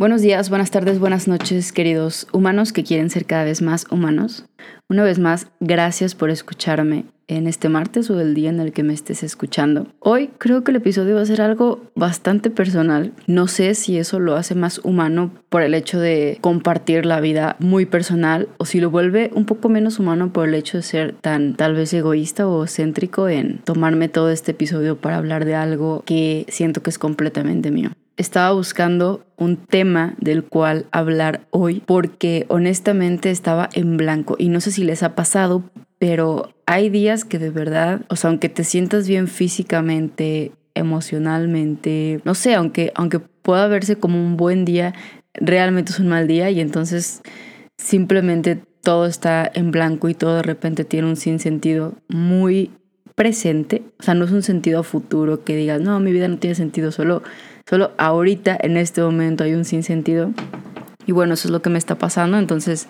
Buenos días, buenas tardes, buenas noches, queridos humanos que quieren ser cada vez más humanos. Una vez más, gracias por escucharme en este martes o el día en el que me estés escuchando. Hoy creo que el episodio va a ser algo bastante personal. No sé si eso lo hace más humano por el hecho de compartir la vida muy personal o si lo vuelve un poco menos humano por el hecho de ser tan tal vez egoísta o céntrico en tomarme todo este episodio para hablar de algo que siento que es completamente mío estaba buscando un tema del cual hablar hoy porque honestamente estaba en blanco y no sé si les ha pasado, pero hay días que de verdad, o sea, aunque te sientas bien físicamente, emocionalmente, no sé, aunque, aunque pueda verse como un buen día, realmente es un mal día y entonces simplemente todo está en blanco y todo de repente tiene un sinsentido muy presente, o sea, no es un sentido futuro que digas, no, mi vida no tiene sentido, solo Solo ahorita, en este momento, hay un sinsentido. Y bueno, eso es lo que me está pasando. Entonces,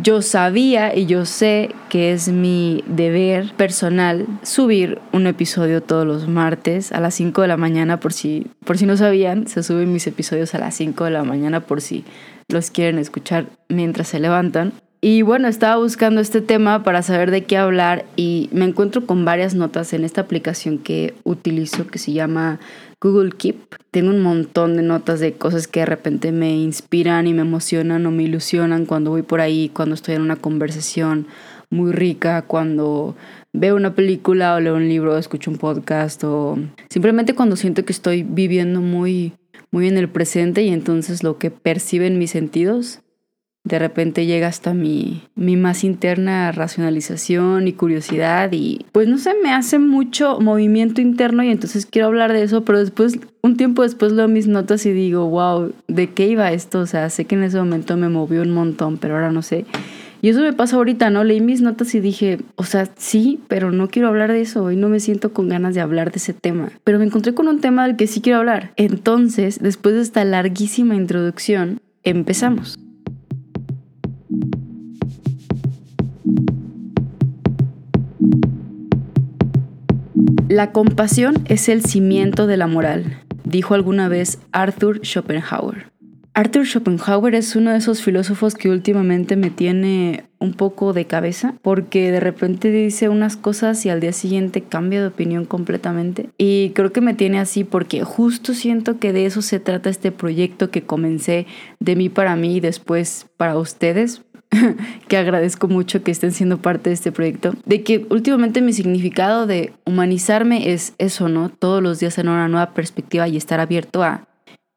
yo sabía y yo sé que es mi deber personal subir un episodio todos los martes a las 5 de la mañana por si por si no sabían, se suben mis episodios a las 5 de la mañana por si los quieren escuchar mientras se levantan. Y bueno, estaba buscando este tema para saber de qué hablar y me encuentro con varias notas en esta aplicación que utilizo que se llama Google Keep. Tengo un montón de notas de cosas que de repente me inspiran y me emocionan o me ilusionan cuando voy por ahí, cuando estoy en una conversación muy rica, cuando veo una película o leo un libro, o escucho un podcast o simplemente cuando siento que estoy viviendo muy muy en el presente y entonces lo que perciben mis sentidos de repente llega hasta mi, mi más interna racionalización y curiosidad y pues no sé, me hace mucho movimiento interno y entonces quiero hablar de eso, pero después, un tiempo después leo mis notas y digo, wow, ¿de qué iba esto? O sea, sé que en ese momento me movió un montón, pero ahora no sé. Y eso me pasa ahorita, ¿no? Leí mis notas y dije, o sea, sí, pero no quiero hablar de eso y no me siento con ganas de hablar de ese tema. Pero me encontré con un tema del que sí quiero hablar. Entonces, después de esta larguísima introducción, empezamos. La compasión es el cimiento de la moral, dijo alguna vez Arthur Schopenhauer. Arthur Schopenhauer es uno de esos filósofos que últimamente me tiene un poco de cabeza porque de repente dice unas cosas y al día siguiente cambia de opinión completamente. Y creo que me tiene así porque justo siento que de eso se trata este proyecto que comencé de mí para mí y después para ustedes, que agradezco mucho que estén siendo parte de este proyecto, de que últimamente mi significado de humanizarme es eso, ¿no? Todos los días en una nueva perspectiva y estar abierto a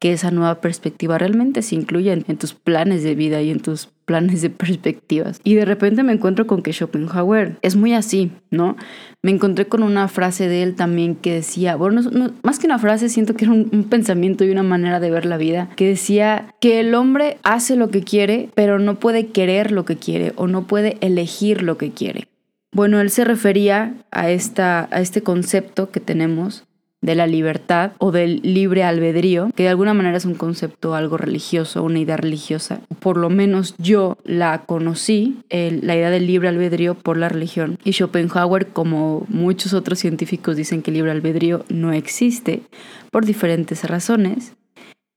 que esa nueva perspectiva realmente se incluya en, tus planes de vida y en tus planes de perspectivas. Y de repente me encuentro con que Schopenhauer es muy así, ¿no? Me encontré con una frase de él también que decía, bueno, más que una frase, siento que era un, pensamiento y una manera de ver la vida, que decía que el hombre hace lo que quiere, pero no puede querer lo que quiere o no puede elegir lo que quiere. Bueno, él se refería a, esta, a este concepto que tenemos de la libertad o del libre albedrío, que de alguna manera es un concepto algo religioso, una idea religiosa. Por lo menos yo la conocí, la idea del libre albedrío por la religión. Y Schopenhauer, como muchos otros científicos, dicen que el libre albedrío no existe por diferentes razones.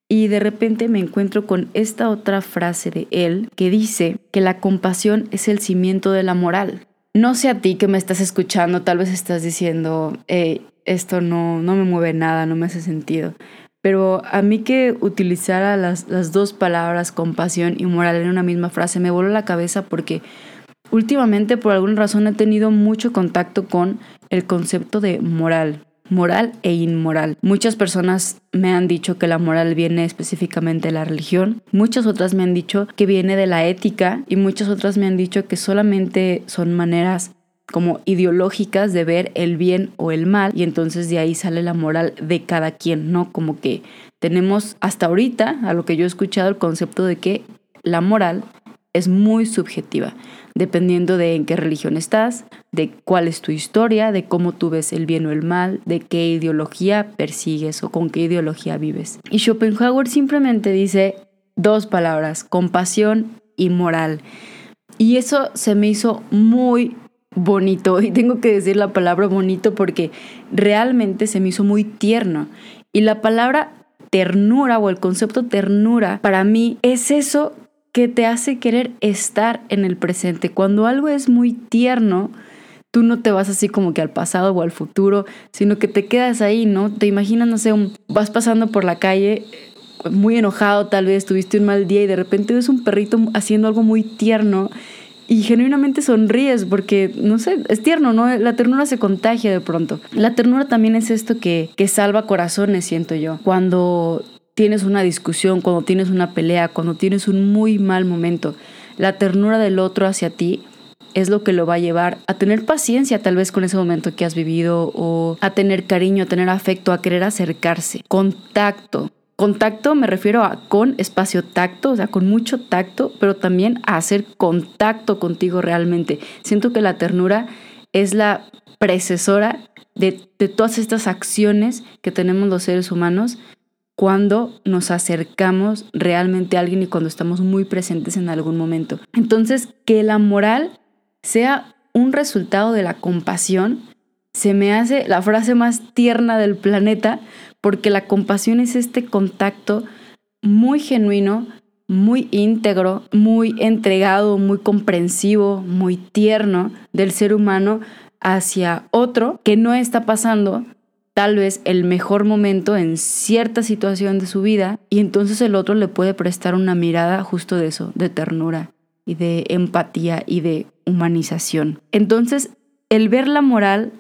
Y de repente me encuentro con esta otra frase de él que dice que la compasión es el cimiento de la moral. No sé a ti que me estás escuchando, tal vez estás diciendo, eh, esto no, no me mueve nada, no me hace sentido. Pero a mí que utilizara las, las dos palabras compasión y moral en una misma frase me voló la cabeza porque últimamente por alguna razón he tenido mucho contacto con el concepto de moral, moral e inmoral. Muchas personas me han dicho que la moral viene específicamente de la religión, muchas otras me han dicho que viene de la ética y muchas otras me han dicho que solamente son maneras como ideológicas de ver el bien o el mal y entonces de ahí sale la moral de cada quien, ¿no? Como que tenemos hasta ahorita, a lo que yo he escuchado, el concepto de que la moral es muy subjetiva, dependiendo de en qué religión estás, de cuál es tu historia, de cómo tú ves el bien o el mal, de qué ideología persigues o con qué ideología vives. Y Schopenhauer simplemente dice dos palabras, compasión y moral. Y eso se me hizo muy bonito, y tengo que decir la palabra bonito porque realmente se me hizo muy tierno. Y la palabra ternura o el concepto ternura para mí es eso que te hace querer estar en el presente. Cuando algo es muy tierno, tú no te vas así como que al pasado o al futuro, sino que te quedas ahí, ¿no? Te imaginas, no sé, vas pasando por la calle muy enojado tal vez, tuviste un mal día y de repente ves un perrito haciendo algo muy tierno y genuinamente sonríes porque, no sé, es tierno, ¿no? La ternura se contagia de pronto. La ternura también es esto que, que salva corazones, siento yo. Cuando tienes una discusión, cuando tienes una pelea, cuando tienes un muy mal momento, la ternura del otro hacia ti es lo que lo va a llevar a tener paciencia tal vez con ese momento que has vivido o a tener cariño, a tener afecto, a querer acercarse. Contacto. Contacto me refiero a con espacio tacto, o sea, con mucho tacto, pero también a hacer contacto contigo realmente. Siento que la ternura es la precesora de, todas estas acciones que tenemos los seres humanos cuando nos acercamos realmente a alguien y cuando estamos muy presentes en algún momento. Entonces, que la moral sea un resultado de la compasión, se me hace la frase más tierna del planeta porque la compasión es este contacto muy genuino, muy íntegro, muy entregado, muy comprensivo, muy tierno del ser humano hacia otro que no está pasando tal vez el mejor momento en cierta situación de su vida y entonces el otro le puede prestar una mirada justo de eso, de ternura y de empatía y de humanización. Entonces, el ver la moral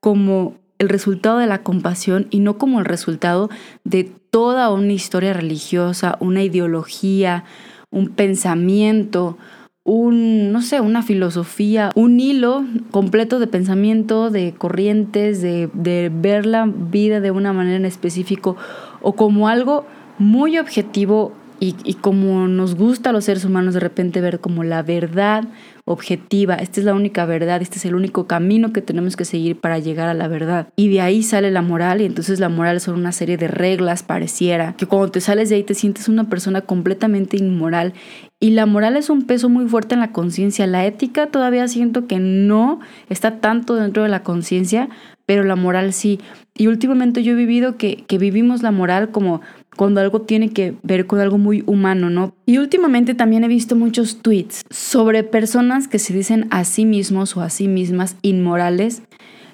como el resultado de la compasión y no como el resultado de toda una historia religiosa, una ideología, un pensamiento, un, no sé, una filosofía, un hilo completo de pensamiento, de corrientes, de, ver la vida de una manera en específico o como algo muy objetivo y, como nos gusta a los seres humanos de repente ver como la verdad objetiva, esta es la única verdad, este es el único camino que tenemos que seguir para llegar a la verdad. Y de ahí sale la moral y entonces la moral son una serie de reglas, pareciera, que cuando te sales de ahí te sientes una persona completamente inmoral. Y la moral es un peso muy fuerte en la conciencia. La ética todavía siento que no está tanto dentro de la conciencia, pero la moral sí. Y últimamente yo he vivido que, que vivimos la moral como cuando algo tiene que ver con algo muy humano, ¿no? Y últimamente también he visto muchos tweets sobre personas que se dicen a sí mismos o a sí mismas inmorales.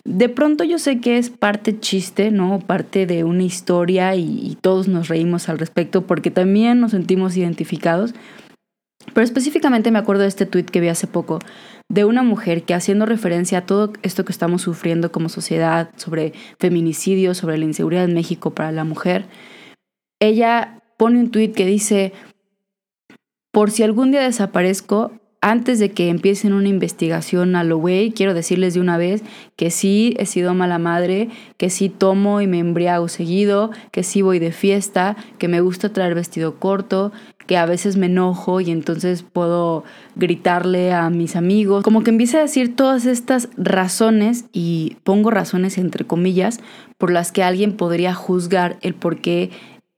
De pronto yo sé que es parte chiste, ¿no? Parte de una historia y, todos nos reímos al respecto porque también nos sentimos identificados. Pero específicamente me acuerdo de este tweet que vi hace poco de una mujer que haciendo referencia a todo esto que estamos sufriendo como sociedad, sobre feminicidio, sobre la inseguridad en México para la mujer, ella pone un tuit que dice, por si algún día desaparezco, antes de que empiecen una investigación a lo güey, quiero decirles de una vez que sí he sido mala madre, que sí tomo y me embriago seguido, que sí voy de fiesta, que me gusta traer vestido corto, que a veces me enojo y entonces puedo gritarle a mis amigos. Como que empieza a decir todas estas razones, y pongo razones entre comillas, por las que alguien podría juzgar el por qué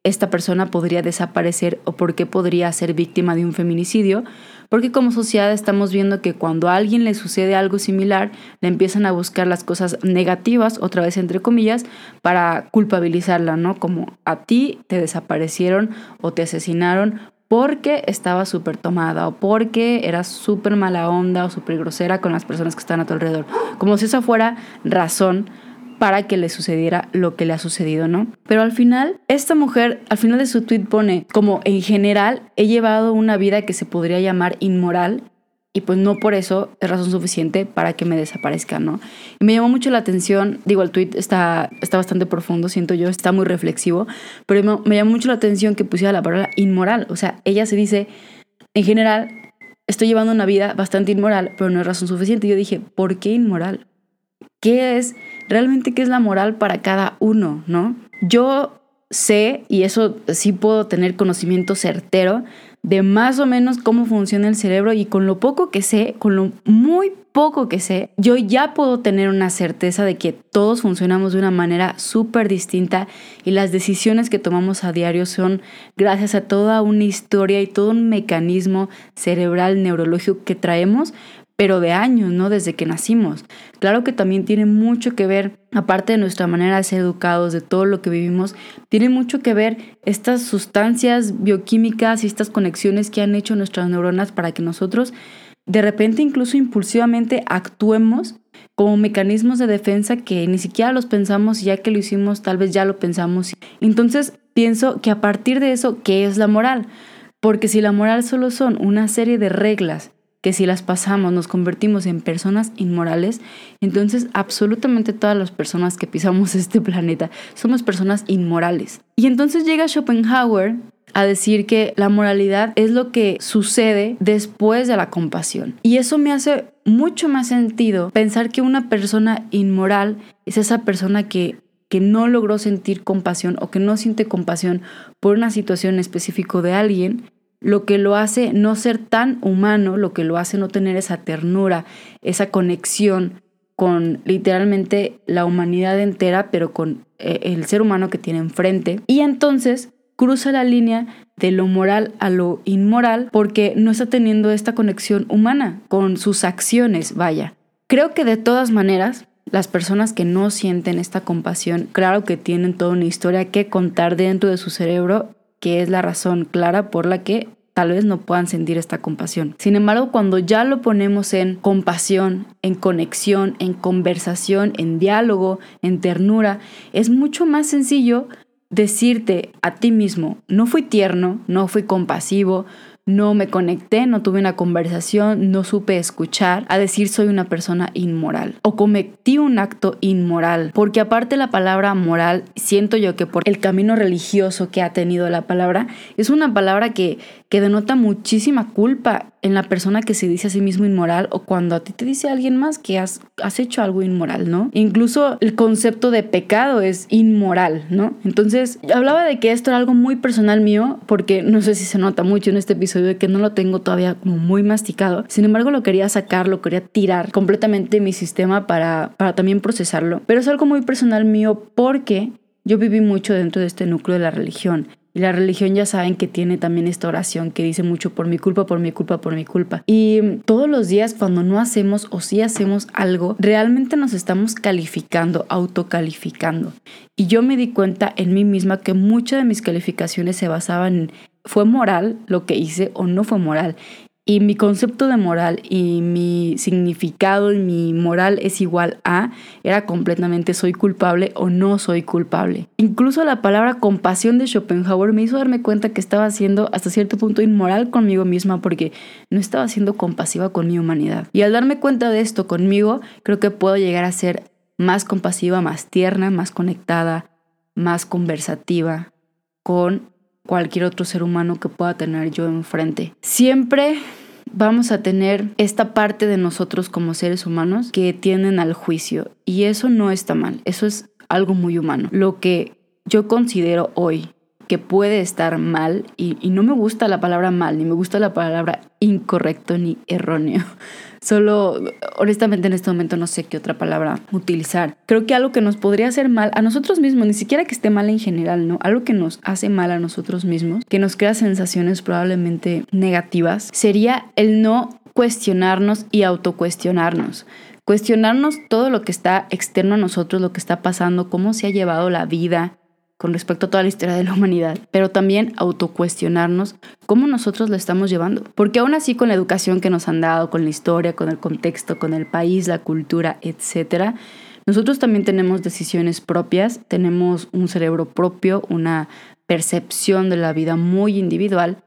esta persona podría desaparecer o por qué podría ser víctima de un feminicidio, porque como sociedad estamos viendo que cuando a alguien le sucede algo similar, le empiezan a buscar las cosas negativas, otra vez entre comillas, para culpabilizarla, ¿no? Como a ti te desaparecieron o te asesinaron porque estaba súper tomada o porque eras súper mala onda o súper grosera con las personas que están a tu alrededor. Como si esa fuera razón para que le sucediera lo que le ha sucedido, ¿no? Pero al final, esta mujer, al final de su tweet pone como en general he llevado una vida que se podría llamar inmoral y pues no por eso es razón suficiente para que me desaparezca, ¿no? Y me llamó mucho la atención, digo, el tweet está, está bastante profundo, siento yo, está muy reflexivo, pero me, me llamó mucho la atención que pusiera la palabra inmoral, o sea, ella se dice, en general, estoy llevando una vida bastante inmoral, pero no es razón suficiente. Yo dije, ¿por qué inmoral? ¿Qué es realmente qué es la moral para cada uno, ¿no? Yo sé, y eso sí puedo tener conocimiento certero, de más o menos cómo funciona el cerebro y con lo poco que sé, con lo muy poco que sé, yo ya puedo tener una certeza de que todos funcionamos de una manera súper distinta y las decisiones que tomamos a diario son gracias a toda una historia y todo un mecanismo cerebral neurológico que traemos pero de años, ¿no? Desde que nacimos. Claro que también tiene mucho que ver, aparte de nuestra manera de ser educados, de todo lo que vivimos, tiene mucho que ver estas sustancias bioquímicas y estas conexiones que han hecho nuestras neuronas para que nosotros de repente incluso impulsivamente actuemos como mecanismos de defensa que ni siquiera los pensamos ya que lo hicimos tal vez ya lo pensamos. Entonces pienso que a partir de eso, ¿qué es la moral? Porque si la moral solo son una serie de reglas que si las pasamos nos convertimos en personas inmorales, entonces absolutamente todas las personas que pisamos este planeta somos personas inmorales. Y entonces llega Schopenhauer a decir que la moralidad es lo que sucede después de la compasión. Y eso me hace mucho más sentido pensar que una persona inmoral es esa persona que que no logró sentir compasión o que no siente compasión por una situación específica de alguien lo que lo hace no ser tan humano, lo que lo hace no tener esa ternura, esa conexión con literalmente la humanidad entera, pero con eh, el ser humano que tiene enfrente. Y entonces cruza la línea de lo moral a lo inmoral porque no está teniendo esta conexión humana con sus acciones, vaya. Creo que de todas maneras, las personas que no sienten esta compasión, claro que tienen toda una historia que contar dentro de su cerebro que es la razón clara por la que tal vez no puedan sentir esta compasión. Sin embargo, cuando ya lo ponemos en compasión, en conexión, en conversación, en diálogo, en ternura, es mucho más sencillo decirte a ti mismo, no fui tierno, no fui compasivo, no me conecté, no tuve una conversación, no supe escuchar, a decir soy una persona inmoral o cometí un acto inmoral. Porque aparte la palabra moral, siento yo que por el camino religioso que ha tenido la palabra, es una palabra que, que denota muchísima culpa en la persona que se dice a sí mismo inmoral o cuando a ti te dice alguien más que has, has hecho algo inmoral, ¿no? Incluso el concepto de pecado es inmoral, ¿no? Entonces, hablaba de que esto era algo muy personal mío porque no sé si se nota mucho en este episodio que no lo tengo todavía como muy masticado. Sin embargo, lo quería sacar, lo quería tirar completamente de mi sistema para, para también procesarlo. Pero es algo muy personal mío porque yo viví mucho dentro de este núcleo de la religión. Y la religión ya saben que tiene también esta oración que dice mucho por mi culpa, por mi culpa, por mi culpa. Y todos los días cuando no hacemos o sí hacemos algo, realmente nos estamos calificando, autocalificando. Y yo me di cuenta en mí misma que muchas de mis calificaciones se basaban en ¿fue moral lo que hice o no fue moral? y mi concepto de moral y mi significado y mi moral es igual a, era completamente soy culpable o no soy culpable. Incluso la palabra compasión de Schopenhauer me hizo darme cuenta que estaba siendo hasta cierto punto inmoral conmigo misma porque no estaba siendo compasiva con mi humanidad. Y al darme cuenta de esto conmigo, creo que puedo llegar a ser más compasiva, más tierna, más conectada, más conversativa con cualquier otro ser humano que pueda tener yo enfrente. Siempre vamos a tener esta parte de nosotros como seres humanos que tienden al juicio y eso no está mal, eso es algo muy humano. Lo que yo considero hoy que puede estar mal, y, no me gusta la palabra mal, ni me gusta la palabra incorrecto ni erróneo, Solo, honestamente, en este momento no sé qué otra palabra utilizar. Creo que algo que nos podría hacer mal a nosotros mismos, ni siquiera que esté mal en general, ¿no? Algo que nos hace mal a nosotros mismos, que nos crea sensaciones probablemente negativas, sería el no cuestionarnos y autocuestionarnos cuestionarnos todo lo que está externo a nosotros, lo que está pasando, cómo se ha llevado la vida, con respecto a toda la historia de la humanidad, pero también autocuestionarnos cómo nosotros lo estamos llevando. Porque aún así con la educación que nos han dado, con la historia, con el contexto, con el país, la cultura, etcétera, nosotros también tenemos decisiones propias, tenemos un cerebro propio, una percepción de la vida muy individual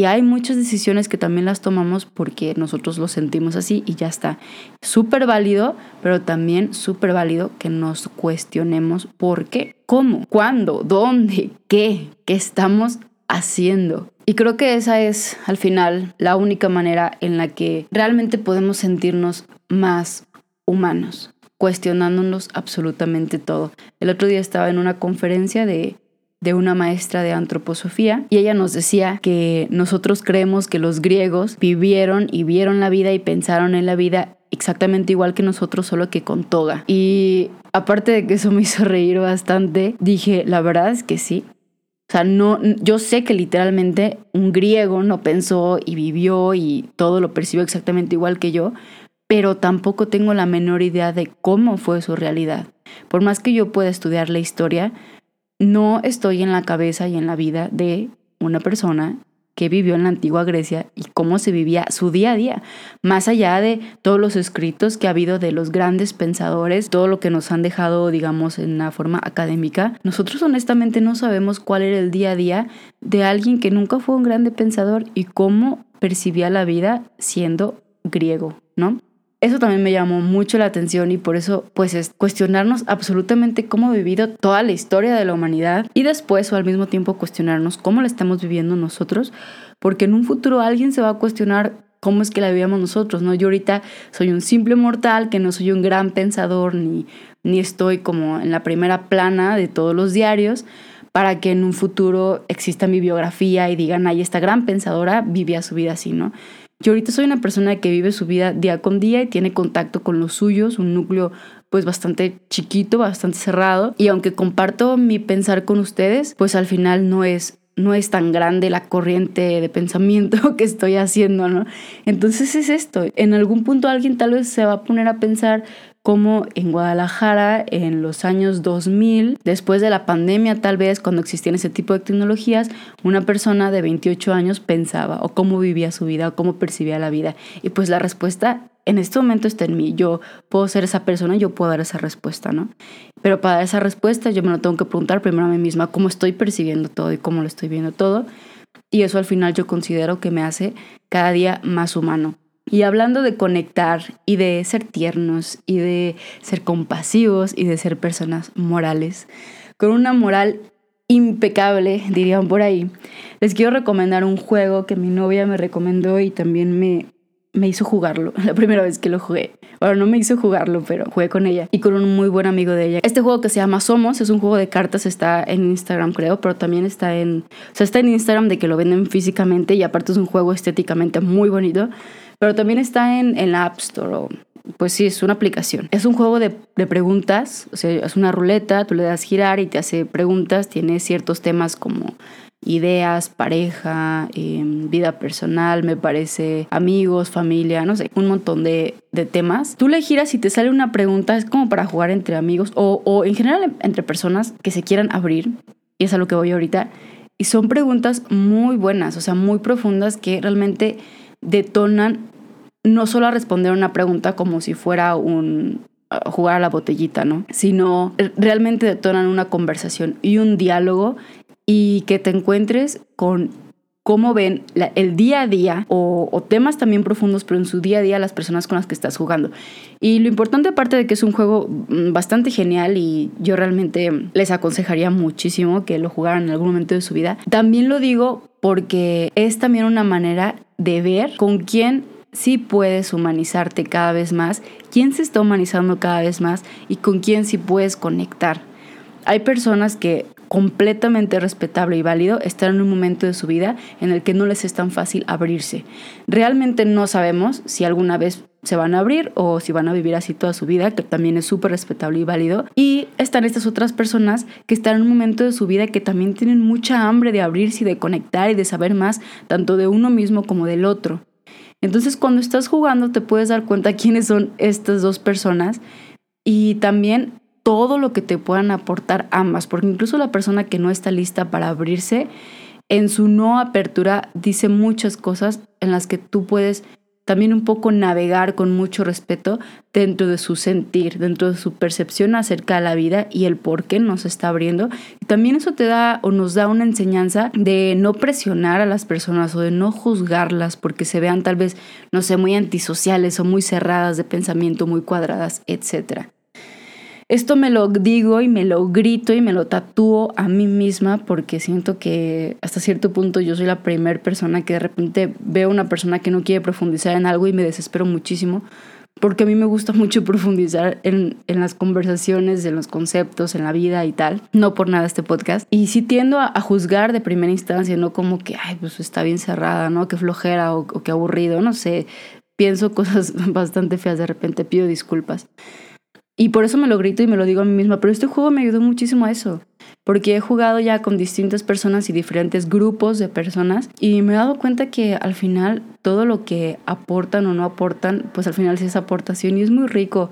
y hay muchas decisiones que también las tomamos porque nosotros lo sentimos así y ya está. Súper válido, pero también súper válido que nos cuestionemos por qué, cómo, cuándo, dónde, qué, qué estamos haciendo. Y creo que esa es al final la única manera en la que realmente podemos sentirnos más humanos, cuestionándonos absolutamente todo. El otro día estaba en una conferencia de de una maestra de antroposofía y ella nos decía que nosotros creemos que los griegos vivieron y vieron la vida y pensaron en la vida exactamente igual que nosotros, solo que con toga. Y aparte de que eso me hizo reír bastante, dije, la verdad es que sí. O sea, no, yo sé que literalmente un griego no pensó y vivió y todo lo percibió exactamente igual que yo, pero tampoco tengo la menor idea de cómo fue su realidad. Por más que yo pueda estudiar la historia, no estoy en la cabeza y en la vida de una persona que vivió en la antigua Grecia y cómo se vivía su día a día, más allá de todos los escritos que ha habido de los grandes pensadores, todo lo que nos han dejado, digamos, en una forma académica, nosotros honestamente no sabemos cuál era el día a día de alguien que nunca fue un grande pensador y cómo percibía la vida siendo griego, ¿no? Eso también me llamó mucho la atención y por eso pues es cuestionarnos absolutamente cómo ha vivido toda la historia de la humanidad y después o al mismo tiempo cuestionarnos cómo la estamos viviendo nosotros, porque en un futuro alguien se va a cuestionar cómo es que la vivíamos nosotros, ¿no? Yo ahorita soy un simple mortal que no soy un gran pensador ni, ni estoy como en la primera plana de todos los diarios para que en un futuro exista mi biografía y digan, ay, esta gran pensadora vivía su vida así, ¿no? Yo ahorita soy una persona que vive su vida día con día y tiene contacto con los suyos, un núcleo pues bastante chiquito, bastante cerrado. Y aunque comparto mi pensar con ustedes, pues al final no es no es tan grande la corriente de pensamiento que estoy haciendo, ¿no? Entonces es esto. En algún punto alguien tal vez se va a poner a pensar, como en Guadalajara en los años 2000, después de la pandemia tal vez, cuando existían ese tipo de tecnologías, una persona de 28 años pensaba o cómo vivía su vida o cómo percibía la vida. Y pues la respuesta en este momento está en mí. Yo puedo ser esa persona, yo puedo dar esa respuesta, ¿no? Pero para dar esa respuesta yo me lo tengo que preguntar primero a mí misma cómo estoy percibiendo todo y cómo lo estoy viendo todo. Y eso al final yo considero que me hace cada día más humano. Y hablando de conectar y de ser tiernos y de ser compasivos y de ser personas morales, con una moral impecable, dirían por ahí, les quiero recomendar un juego que mi novia me recomendó y también me, me hizo jugarlo, la primera vez que lo jugué. Bueno, no me hizo jugarlo, pero jugué con ella y con un muy buen amigo de ella. Este juego que se llama Somos es un juego de cartas, está en Instagram creo, pero también está en, o sea, está en Instagram de que lo venden físicamente y aparte es un juego estéticamente muy bonito. Pero también está en, en la App Store. pues sí, es una aplicación. Es un juego de, de, preguntas, o sea, es una ruleta, tú le das girar y te hace preguntas, tiene ciertos temas como ideas, pareja, em, vida personal, me parece, amigos, familia, no sé, un montón de, de, temas. Tú le giras y te sale una pregunta, es como para jugar entre amigos o, o en general entre personas que se quieran abrir, y es a lo que voy ahorita. Y son preguntas muy buenas, o sea, muy profundas que realmente detonan no solo a responder una pregunta como si fuera un jugar a la botellita, ¿no? Sino realmente detonan una conversación y un diálogo y que te encuentres con cómo ven el día a día o, temas también profundos, pero en su día a día las personas con las que estás jugando. Y lo importante aparte de que es un juego mm, bastante genial y yo realmente les aconsejaría muchísimo que lo jugaran en algún momento de su vida, también lo digo porque es también una manera de ver con quién sí puedes humanizarte cada vez más, quién se está humanizando cada vez más y con quién sí puedes conectar. Hay personas que completamente respetable y válido están en un momento de su vida en el que no les es tan fácil abrirse. Realmente no sabemos si alguna vez se van a abrir o si van a vivir así toda su vida, que también es súper respetable y válido. Y están estas otras personas que están en un momento de su vida que también tienen mucha hambre de abrirse y de conectar y de saber más, tanto de uno mismo como del otro. Entonces cuando estás jugando te puedes dar cuenta quiénes son estas dos personas y también todo lo que te puedan aportar ambas, porque incluso la persona que no está lista para abrirse, en su no apertura dice muchas cosas en las que tú puedes también un poco navegar con mucho respeto dentro de su sentir, dentro de su percepción acerca de la vida y el por qué nos está abriendo. Y también eso te da o nos da una enseñanza de no presionar a las personas o de no juzgarlas porque se vean tal vez, no sé, muy antisociales o muy cerradas de pensamiento, muy cuadradas, etcétera. Esto me lo digo y me lo grito y me lo tatúo a mí misma porque siento que hasta cierto punto yo soy la primera persona que de repente veo una persona que no quiere profundizar en algo y me desespero muchísimo porque a mí me gusta mucho profundizar en, en, las conversaciones, en los conceptos, en la vida y tal. No por nada este podcast. Y sí tiendo a, juzgar de primera instancia, no como que, ay, pues está bien cerrada, ¿no? Qué flojera o, o qué aburrido, no sé. Pienso cosas bastante feas de repente, pido disculpas. Y por eso me lo grito y me lo digo a mí misma. Pero este juego me ayudó muchísimo a eso. porque he jugado ya con distintas personas y diferentes grupos de personas y me he dado cuenta que al final todo lo que aportan o no aportan, pues al final sí es aportación y es muy rico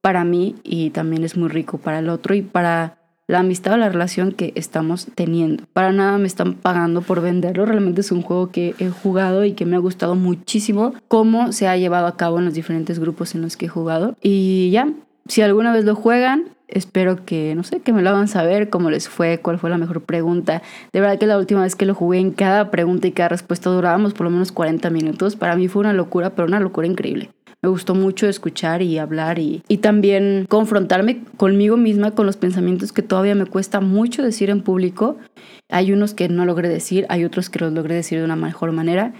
para mí y también es muy rico para el otro y para la amistad o la relación que estamos teniendo. Para nada me están pagando por venderlo, realmente es un juego que he jugado y que me ha gustado muchísimo cómo se ha llevado a cabo en los diferentes grupos en los que he jugado. Y ya, si alguna vez lo juegan, espero que, no sé, que me lo hagan saber cómo les fue, cuál fue la mejor pregunta. De verdad que la última vez que lo jugué en cada pregunta y cada respuesta durábamos por lo menos 40 minutos. Para mí fue una locura, pero una locura increíble me gustó mucho escuchar y hablar y, y también confrontarme conmigo misma con los pensamientos que todavía me cuesta mucho decir en público. Hay unos que no logré decir, hay otros que los logré decir de una mejor manera.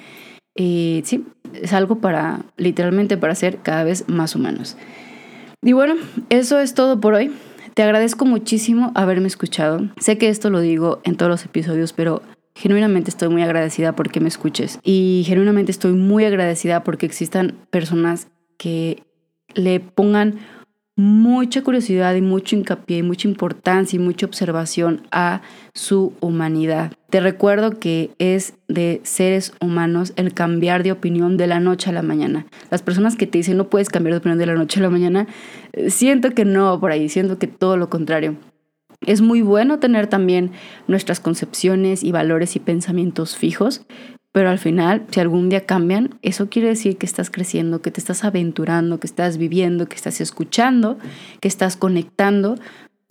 Y sí, es algo para, literalmente, para ser cada vez más humanos. Y bueno, eso es todo por hoy. Te agradezco muchísimo haberme escuchado. Sé que esto lo digo en todos los episodios, pero genuinamente estoy muy agradecida porque me escuches y genuinamente estoy muy agradecida porque existan personas que le pongan mucha curiosidad y mucho hincapié y mucha importancia y mucha observación a su humanidad. Te recuerdo que es de seres humanos el cambiar de opinión de la noche a la mañana. Las personas que te dicen no puedes cambiar de opinión de la noche a la mañana, eh, siento que no por ahí, siento que todo lo contrario. Es muy bueno tener también nuestras concepciones y valores y pensamientos fijos, pero al final, si algún día cambian, eso quiere decir que estás creciendo, que te estás aventurando, que estás viviendo, que estás escuchando, que estás conectando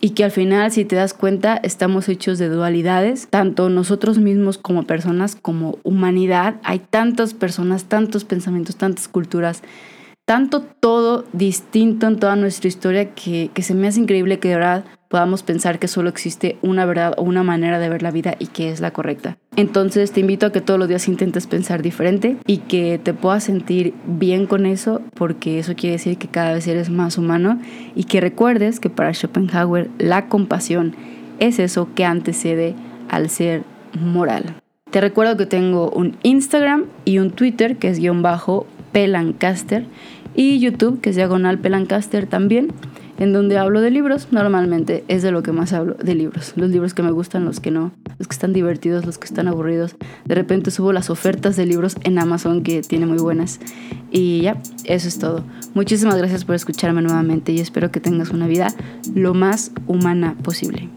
y que al final, si te das cuenta, estamos hechos de dualidades, tanto nosotros mismos como personas, como humanidad. Hay tantas personas, tantos pensamientos, tantas culturas, tanto todo distinto en toda nuestra historia que, que se me hace increíble que de verdad podamos pensar que solo existe una verdad o una manera de ver la vida y que es la correcta. Entonces te invito a que todos los días intentes pensar diferente y que te puedas sentir bien con eso porque eso quiere decir que cada vez eres más humano y que recuerdes que para Schopenhauer la compasión es eso que antecede al ser moral. Te recuerdo que tengo un Instagram y un Twitter que es guion bajo Pelancaster y YouTube que es diagonal Pelancaster también en donde hablo de libros. Normalmente es de lo que más hablo, de libros. Los libros que me gustan, los que no, los que están divertidos, los que están aburridos. De repente subo las ofertas de libros en Amazon que tiene muy buenas. Y ya, eso es todo. Muchísimas gracias por escucharme nuevamente y espero que tengas una vida lo más humana posible.